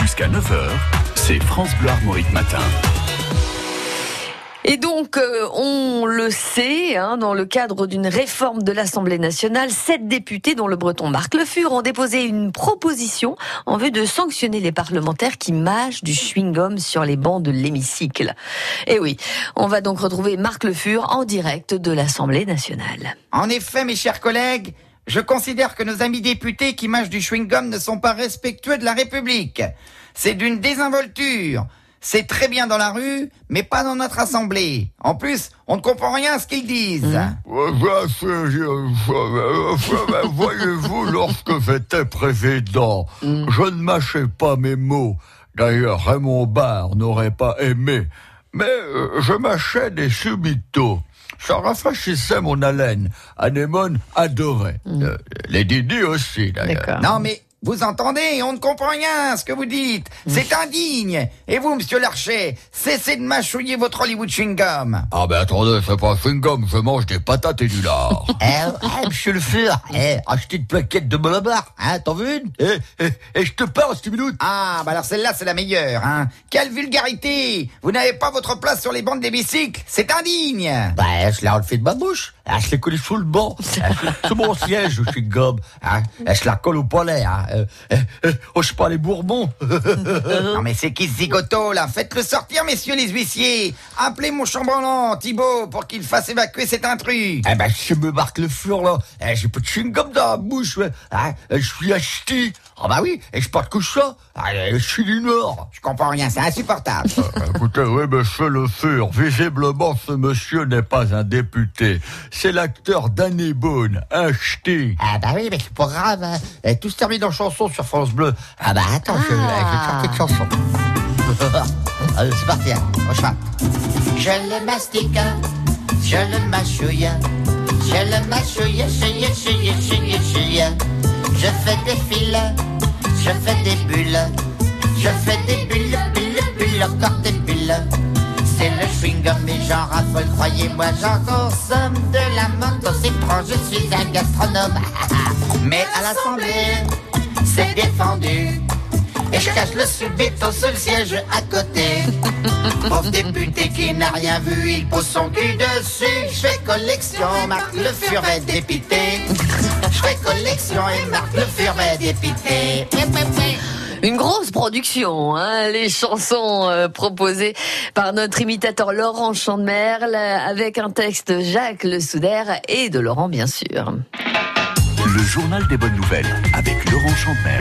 Jusqu'à 9h, c'est France Bleu Armorique Matin. Et donc, euh, on le sait, hein, dans le cadre d'une réforme de l'Assemblée nationale, sept députés, dont le breton Marc Le Fur, ont déposé une proposition en vue de sanctionner les parlementaires qui mâchent du chewing-gum sur les bancs de l'hémicycle. Et oui, on va donc retrouver Marc Le Fur en direct de l'Assemblée nationale. En effet, mes chers collègues, je considère que nos amis députés qui mâchent du chewing-gum ne sont pas respectueux de la République. C'est d'une désinvolture. C'est très bien dans la rue, mais pas dans notre assemblée. En plus, on ne comprend rien à ce qu'ils disent. Voyez-vous, lorsque j'étais président, je ne mâchais pas mes mots. D'ailleurs, Raymond Barre n'aurait pas aimé. Mais euh, je mâchais des subitos. Ça rafraîchissait mon haleine. Anémone adorait. Euh, les Didi aussi, d'ailleurs. D'accord. Non, mais vous entendez, on ne comprend rien à ce que vous dites. C'est indigne. Et vous, monsieur Larcher, cessez de mâchouiller votre Hollywood chewing-gum. Ah ben attendez, c'est pas chewing-gum, je mange des patates et du lard. Eh, eh, monsieur le fur, eh, achetez une plaquette de Malabar, hein, t'en veux une? Et, et, et je te parle, cette minute. Ah, bah alors celle-là, c'est la meilleure, hein. Quelle vulgarité Vous n'avez pas votre place sur les bancs des bicycles C'est indigne Bah, je l'ai enlevé de ma bouche. Ah, je l'ai collé sous le banc. Ah, sous mon siège, je suis gomme. Hein. Ah, je la colle au palais. Hein? Euh, euh, euh, oh, je pas les Bourbons. Non mais c'est qui ce zigoto, là? Faites-le sortir, messieurs les huissiers Appelez mon chambranlant, Thibaut, pour qu'il fasse évacuer cet intrus eh ben, je me marque le fur, là. J'ai pas de chewing-gum dans la bouche. Hein. Je suis acheté. Ah bah oui, et je porte que ça. Ah, je suis du Nord. Je comprends rien, c'est insupportable Écoutez, oui, monsieur Le Fur, visiblement, ce monsieur n'est pas un député. C'est l'acteur Danny Boone, un ch'ti. Ah bah oui, mais c'est pas grave. Hein. Et tout se termine en chanson sur France Bleu. Ah bah attends, je, je vais te chanter une chanson. Allez, c'est parti, hein. on chante. Je le mastique, je le mâchouille, je le mâchouille, chouille, chouille, chouille, chouille. Je fais des fils, je fais des bulles, je fais des bulles, bulles, bulles, encore des bulles. C'est le chewing-gum et j'en raffole, croyez-moi, j'en consomme de la menthe aussi prend, je suis un gastronome. Mais à l'Assemblée, c'est défendu. Et je cache le subito sous le siège à côté. Pauvre député qui n'a rien vu, il pose son cul dessus. Je fais collection, Marc Le Fur va être dépité. Je fais collection et Marc Le Fur va être dépité. Une grosse production, hein, les chansons euh, proposées par notre imitateur Laurent Chandemerle, avec un texte Jacques Le Souder et de Laurent bien sûr. Le journal des bonnes nouvelles avec Laurent Champmer.